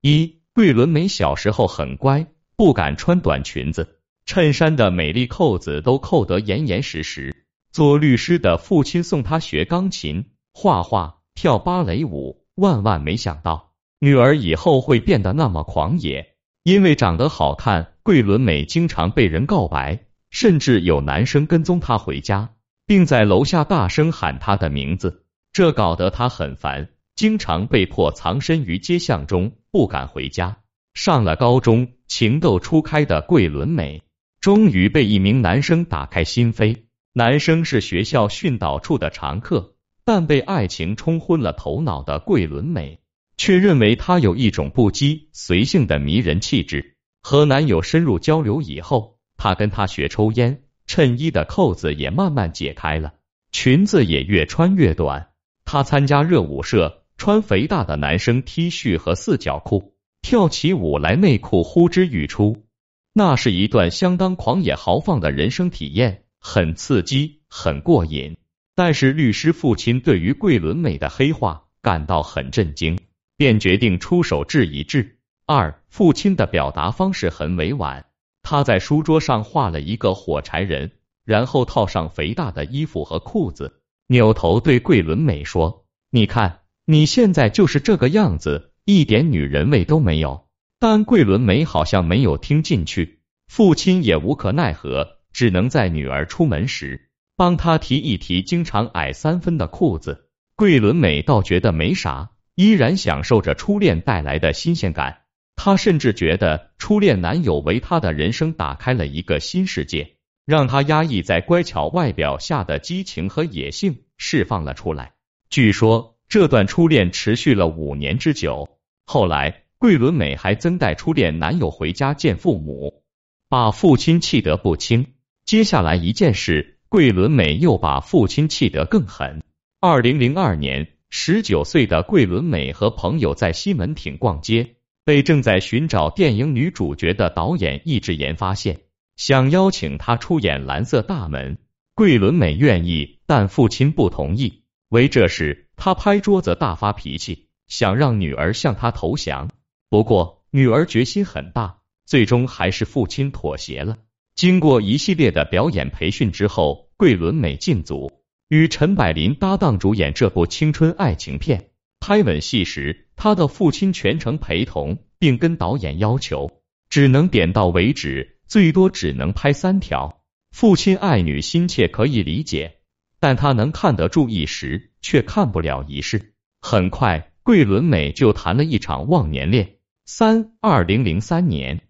一，桂纶镁小时候很乖，不敢穿短裙子，衬衫的每粒扣子都扣得严严实实。做律师的父亲送她学钢琴、画画、跳芭蕾舞，万万没想到女儿以后会变得那么狂野。因为长得好看，桂纶镁经常被人告白，甚至有男生跟踪她回家，并在楼下大声喊她的名字，这搞得她很烦，经常被迫藏身于街巷中，不敢回家。上了高中，情窦初开的桂纶镁终于被一名男生打开心扉。男生是学校训导处的常客，但被爱情冲昏了头脑的桂纶镁。却认为他有一种不羁随性的迷人气质。和男友深入交流以后，他跟他学抽烟，衬衣的扣子也慢慢解开了，裙子也越穿越短。他参加热舞社，穿肥大的男生 T 恤和四角裤，跳起舞来内裤呼之欲出。那是一段相当狂野豪放的人生体验，很刺激，很过瘾。但是律师父亲对于桂纶镁的黑化感到很震惊。便决定出手治一治。二，父亲的表达方式很委婉，他在书桌上画了一个火柴人，然后套上肥大的衣服和裤子，扭头对桂纶镁说：“你看，你现在就是这个样子，一点女人味都没有。”但桂纶镁好像没有听进去，父亲也无可奈何，只能在女儿出门时帮她提一提经常矮三分的裤子。桂纶镁倒觉得没啥。依然享受着初恋带来的新鲜感，她甚至觉得初恋男友为她的人生打开了一个新世界，让她压抑在乖巧外表下的激情和野性释放了出来。据说这段初恋持续了五年之久。后来，桂纶镁还曾带初恋男友回家见父母，把父亲气得不轻。接下来一件事，桂纶镁又把父亲气得更狠。二零零二年。十九岁的桂纶镁和朋友在西门町逛街，被正在寻找电影女主角的导演易智言发现，想邀请她出演《蓝色大门》。桂纶镁愿意，但父亲不同意。为这事，他拍桌子大发脾气，想让女儿向他投降。不过女儿决心很大，最终还是父亲妥协了。经过一系列的表演培训之后，桂纶镁进组。与陈柏霖搭档主演这部青春爱情片，拍吻戏时，他的父亲全程陪同，并跟导演要求只能点到为止，最多只能拍三条。父亲爱女心切可以理解，但他能看得住一时，却看不了一世。很快，桂纶镁就谈了一场忘年恋。三二零零三年，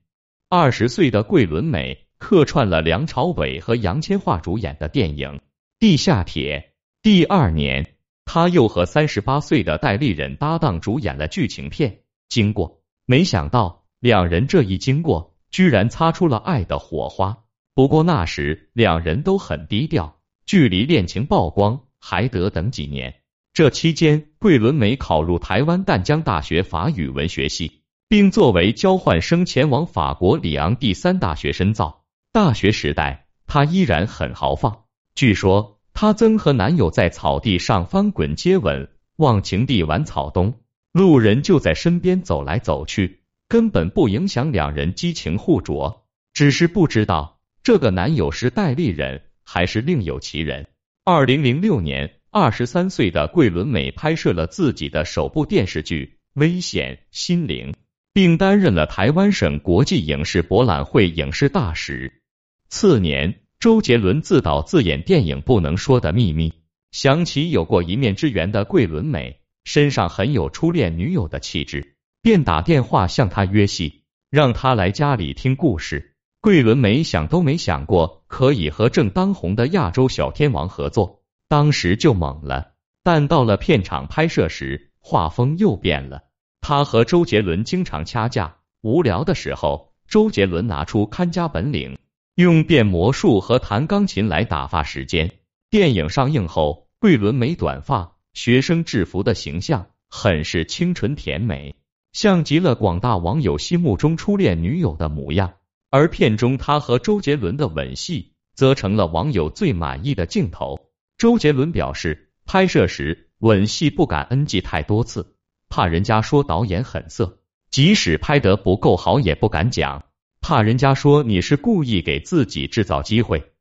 二十岁的桂纶镁客串了梁朝伟和杨千嬅主演的电影。地下铁第二年，他又和三十八岁的戴立忍搭档主演了剧情片《经过》，没想到两人这一经过，居然擦出了爱的火花。不过那时两人都很低调，距离恋情曝光还得等几年。这期间，桂纶镁考入台湾淡江大学法语文学系，并作为交换生前往法国里昂第三大学深造。大学时代，她依然很豪放。据说，她曾和男友在草地上翻滚接吻，忘情地玩草东，路人就在身边走来走去，根本不影响两人激情互啄。只是不知道这个男友是戴立忍还是另有其人。二零零六年，二十三岁的桂纶镁拍摄了自己的首部电视剧《危险心灵》，并担任了台湾省国际影视博览会影视大使。次年。周杰伦自导自演电影《不能说的秘密》，想起有过一面之缘的桂纶镁，身上很有初恋女友的气质，便打电话向他约戏，让他来家里听故事。桂纶镁想都没想过可以和正当红的亚洲小天王合作，当时就懵了。但到了片场拍摄时，画风又变了。他和周杰伦经常掐架，无聊的时候，周杰伦拿出看家本领。用变魔术和弹钢琴来打发时间。电影上映后，桂纶镁短发、学生制服的形象很是清纯甜美，像极了广大网友心目中初恋女友的模样。而片中他和周杰伦的吻戏，则成了网友最满意的镜头。周杰伦表示，拍摄时吻戏不敢 NG 太多次，怕人家说导演很色，即使拍得不够好，也不敢讲，怕人家说你是故意给自己制造机会。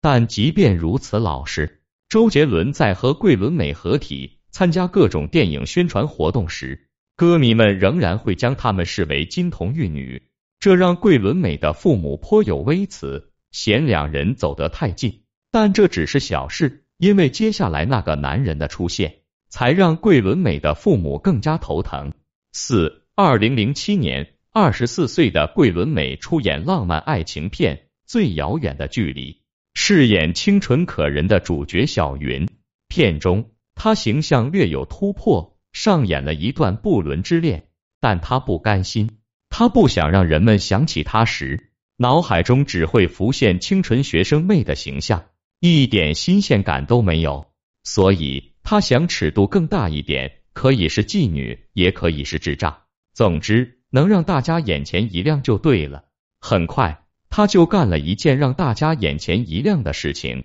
但即便如此老实，周杰伦在和桂纶镁合体参加各种电影宣传活动时，歌迷们仍然会将他们视为金童玉女，这让桂纶镁的父母颇有微词，嫌两人走得太近。但这只是小事，因为接下来那个男人的出现，才让桂纶镁的父母更加头疼。四二零零七年，二十四岁的桂纶镁出演浪漫爱情片《最遥远的距离》，饰演清纯可人的主角小云。片中，她形象略有突破，上演了一段不伦之恋，但她不甘心，他不想让人们想起他时，脑海中只会浮现清纯学生妹的形象。一点新鲜感都没有，所以他想尺度更大一点，可以是妓女，也可以是智障，总之能让大家眼前一亮就对了。很快，他就干了一件让大家眼前一亮的事情。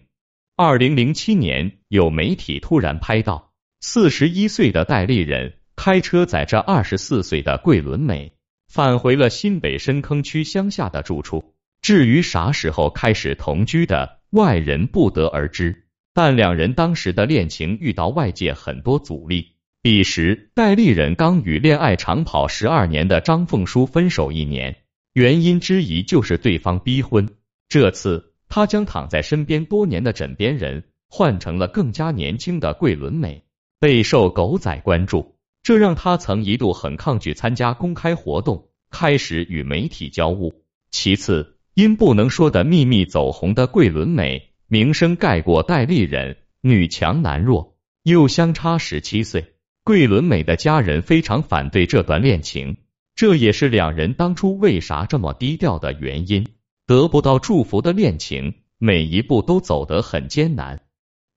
二零零七年，有媒体突然拍到四十一岁的戴立人开车载着二十四岁的桂纶镁返回了新北深坑区乡下的住处。至于啥时候开始同居的？外人不得而知，但两人当时的恋情遇到外界很多阻力。彼时，戴立忍刚与恋爱长跑十二年的张凤书分手一年，原因之一就是对方逼婚。这次，他将躺在身边多年的枕边人换成了更加年轻的桂纶镁，备受狗仔关注。这让他曾一度很抗拒参加公开活动，开始与媒体交恶。其次，因不能说的秘密走红的桂纶镁，名声盖过戴立忍，女强男弱，又相差十七岁。桂纶镁的家人非常反对这段恋情，这也是两人当初为啥这么低调的原因。得不到祝福的恋情，每一步都走得很艰难。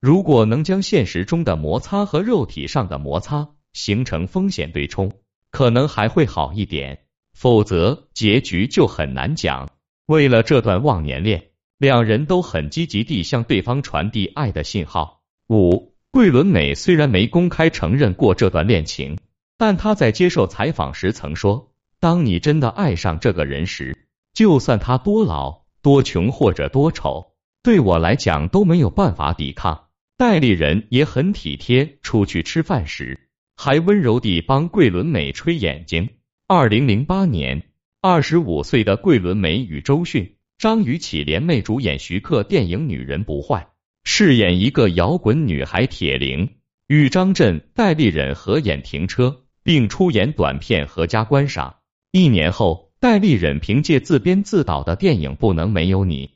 如果能将现实中的摩擦和肉体上的摩擦形成风险对冲，可能还会好一点，否则结局就很难讲。为了这段忘年恋，两人都很积极地向对方传递爱的信号。五，桂纶镁虽然没公开承认过这段恋情，但她在接受采访时曾说：“当你真的爱上这个人时，就算他多老、多穷或者多丑，对我来讲都没有办法抵抗。”代理人也很体贴，出去吃饭时还温柔地帮桂纶镁吹眼睛。二零零八年。二十五岁的桂纶镁与周迅、张雨绮联袂主演徐克电影《女人不坏》，饰演一个摇滚女孩铁玲，与张震、戴立忍合演《停车》，并出演短片《合家观赏》。一年后，戴立忍凭借自编自导的电影《不能没有你》，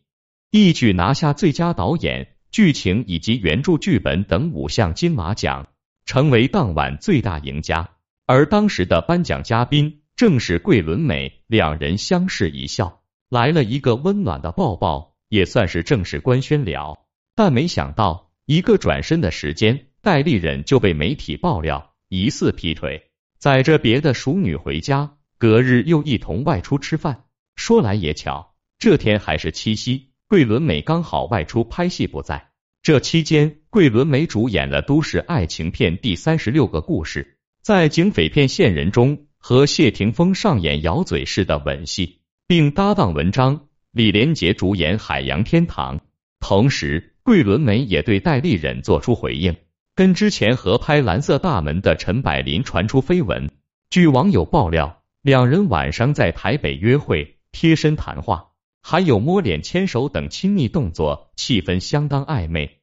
一举拿下最佳导演、剧情以及原著剧本等五项金马奖，成为当晚最大赢家。而当时的颁奖嘉宾。正是桂纶镁，两人相视一笑，来了一个温暖的抱抱，也算是正式官宣了。但没想到，一个转身的时间，戴立忍就被媒体爆料疑似劈腿，载着别的熟女回家，隔日又一同外出吃饭。说来也巧，这天还是七夕，桂纶镁刚好外出拍戏不在。这期间，桂纶镁主演了都市爱情片《第三十六个故事》，在警匪片《线人》中。和谢霆锋上演咬嘴式的吻戏，并搭档文章、李连杰主演《海洋天堂》。同时，桂纶镁也对戴立忍做出回应，跟之前合拍《蓝色大门》的陈柏霖传出绯闻。据网友爆料，两人晚上在台北约会，贴身谈话，还有摸脸、牵手等亲密动作，气氛相当暧昧。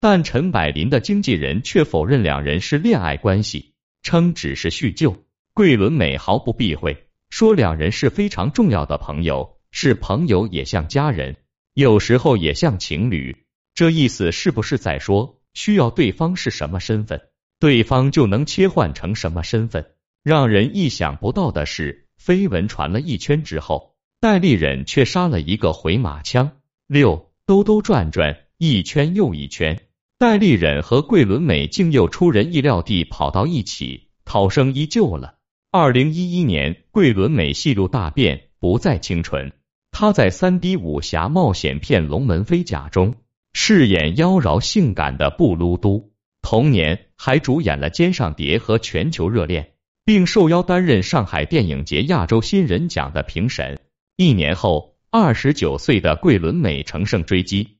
但陈柏霖的经纪人却否认两人是恋爱关系，称只是叙旧。桂纶镁毫不避讳，说两人是非常重要的朋友，是朋友也像家人，有时候也像情侣。这意思是不是在说，需要对方是什么身份，对方就能切换成什么身份？让人意想不到的是，绯闻传了一圈之后，戴立忍却杀了一个回马枪。六兜兜转转，一圈又一圈，戴立忍和桂纶镁竟又出人意料地跑到一起，涛声依旧了。二零一一年，桂纶镁戏路大变，不再清纯。她在三 D 武侠冒险片《龙门飞甲》中饰演妖娆性感的布鲁都，同年还主演了《肩上蝶》和《全球热恋》，并受邀担任上海电影节亚洲新人奖的评审。一年后，二十九岁的桂纶镁乘胜追击，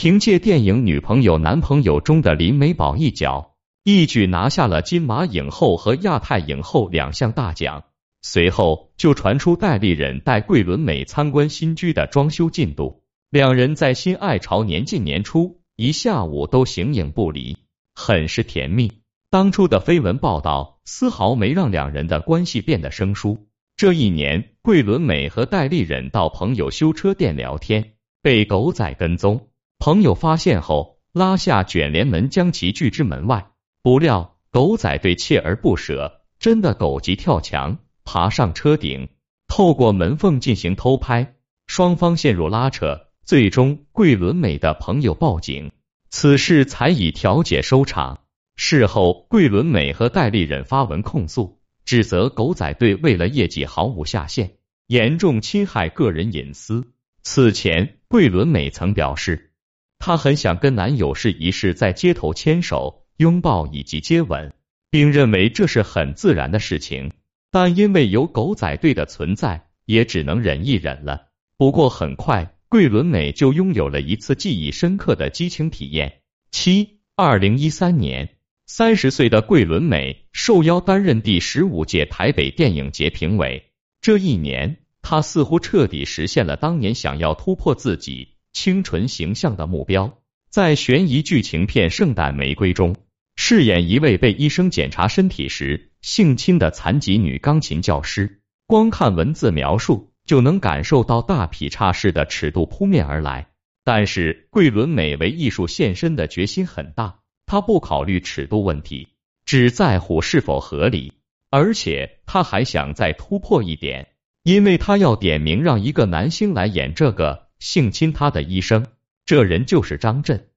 凭借电影《女朋友男朋友》中的林美宝一角，一举拿下了金马影后和亚太影后两项大奖。随后就传出戴立忍带桂纶镁参观新居的装修进度，两人在新爱巢年近年初一下午都形影不离，很是甜蜜。当初的绯闻报道丝毫没让两人的关系变得生疏。这一年，桂纶镁和戴立忍到朋友修车店聊天，被狗仔跟踪，朋友发现后拉下卷帘门将其拒之门外。不料狗仔对锲而不舍，真的狗急跳墙。爬上车顶，透过门缝进行偷拍，双方陷入拉扯，最终桂纶镁的朋友报警，此事才以调解收场。事后，桂纶镁和戴立忍发文控诉，指责狗仔队为了业绩毫无下限，严重侵害个人隐私。此前，桂纶镁曾表示，她很想跟男友试一试在街头牵手、拥抱以及接吻，并认为这是很自然的事情。但因为有狗仔队的存在，也只能忍一忍了。不过很快，桂纶镁就拥有了一次记忆深刻的激情体验。七，二零一三年，三十岁的桂纶镁受邀担任第十五届台北电影节评委。这一年，她似乎彻底实现了当年想要突破自己清纯形象的目标，在悬疑剧情片《圣诞玫瑰》中。饰演一位被医生检查身体时性侵的残疾女钢琴教师，光看文字描述就能感受到大劈叉式的尺度扑面而来。但是桂纶镁为艺术献身的决心很大，她不考虑尺度问题，只在乎是否合理。而且她还想再突破一点，因为她要点名让一个男星来演这个性侵他的医生，这人就是张震。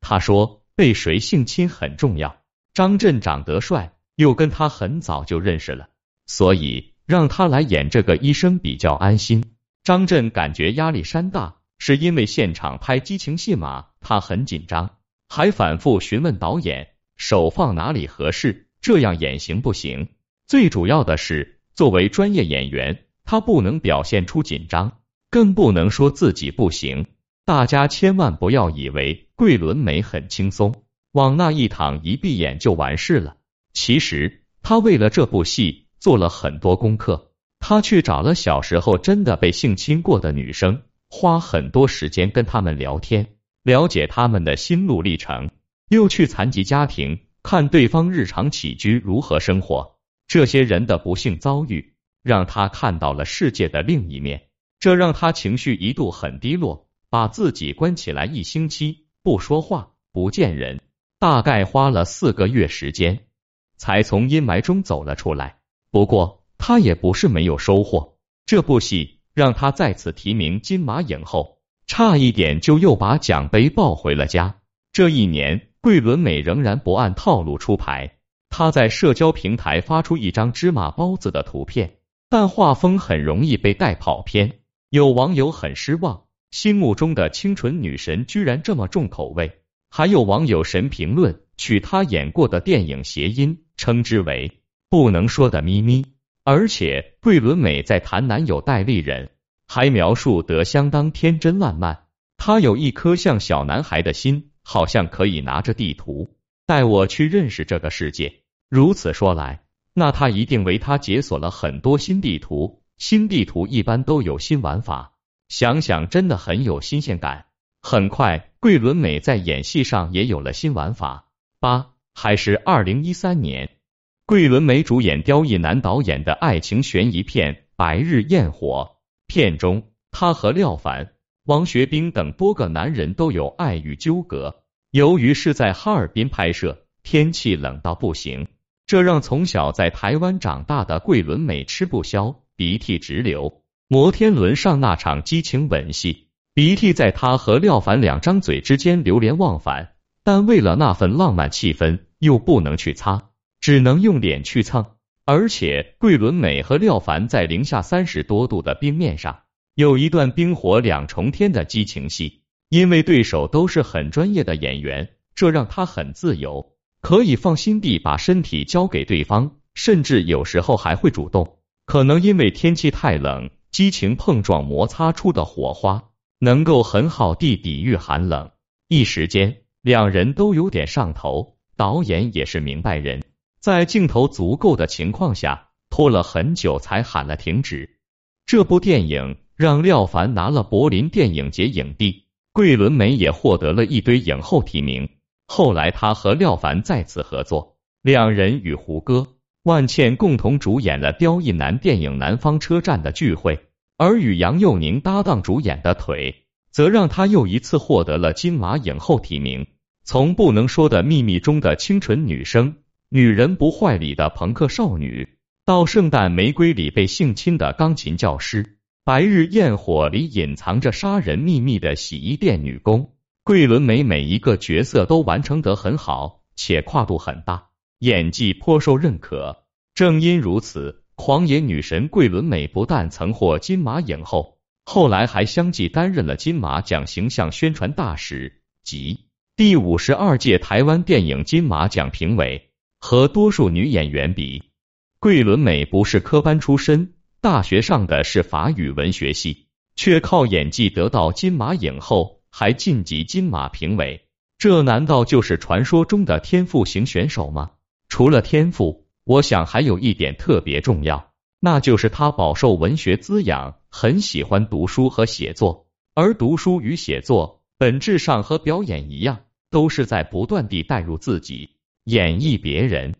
他说。被谁性侵很重要。张震长得帅，又跟他很早就认识了，所以让他来演这个医生比较安心。张震感觉压力山大，是因为现场拍激情戏码，他很紧张，还反复询问导演手放哪里合适，这样演行不行？最主要的是，作为专业演员，他不能表现出紧张，更不能说自己不行。大家千万不要以为桂纶镁很轻松，往那一躺一闭眼就完事了。其实他为了这部戏做了很多功课，他去找了小时候真的被性侵过的女生，花很多时间跟他们聊天，了解他们的心路历程，又去残疾家庭看对方日常起居如何生活，这些人的不幸遭遇让他看到了世界的另一面，这让他情绪一度很低落。把自己关起来一星期，不说话，不见人，大概花了四个月时间，才从阴霾中走了出来。不过他也不是没有收获，这部戏让他再次提名金马影后，差一点就又把奖杯抱回了家。这一年，桂纶镁仍然不按套路出牌，他在社交平台发出一张芝麻包子的图片，但画风很容易被带跑偏，有网友很失望。心目中的清纯女神居然这么重口味，还有网友神评论取她演过的电影谐音，称之为不能说的咪咪。而且桂纶镁在谈男友戴立忍，还描述得相当天真烂漫。她有一颗像小男孩的心，好像可以拿着地图带我去认识这个世界。如此说来，那她一定为他解锁了很多新地图。新地图一般都有新玩法。想想真的很有新鲜感。很快，桂纶镁在演戏上也有了新玩法。八还是二零一三年，桂纶镁主演刁亦男导演的爱情悬疑片《白日焰火》，片中她和廖凡、王学兵等多个男人都有爱欲纠葛。由于是在哈尔滨拍摄，天气冷到不行，这让从小在台湾长大的桂纶镁吃不消，鼻涕直流。摩天轮上那场激情吻戏，鼻涕在他和廖凡两张嘴之间流连忘返，但为了那份浪漫气氛，又不能去擦，只能用脸去蹭。而且桂纶镁和廖凡在零下三十多度的冰面上，有一段冰火两重天的激情戏。因为对手都是很专业的演员，这让他很自由，可以放心地把身体交给对方，甚至有时候还会主动。可能因为天气太冷，激情碰撞摩擦出的火花，能够很好地抵御寒冷。一时间，两人都有点上头。导演也是明白人，在镜头足够的情况下，拖了很久才喊了停止。这部电影让廖凡拿了柏林电影节影帝，桂纶镁也获得了一堆影后提名。后来他和廖凡再次合作，两人与胡歌、万茜共同主演了刁亦男电影《南方车站的聚会》，而与杨佑宁搭档主演的《腿》，则让她又一次获得了金马影后提名。从不能说的秘密中的清纯女生，女人不坏里的朋克少女。到圣诞玫瑰里被性侵的钢琴教师，白日焰火里隐藏着杀人秘密的洗衣店女工，桂纶镁每一个角色都完成得很好，且跨度很大，演技颇受认可。正因如此，狂野女神桂纶镁不但曾获金马影后，后来还相继担任了金马奖形象宣传大使及第五十二届台湾电影金马奖评委。和多数女演员比。桂纶镁不是科班出身，大学上的是法语文学系，却靠演技得到金马影后，还晋级金马评委。这难道就是传说中的天赋型选手吗？除了天赋，我想还有一点特别重要，那就是他饱受文学滋养，很喜欢读书和写作。而读书与写作本质上和表演一样，都是在不断地带入自己，演绎别人。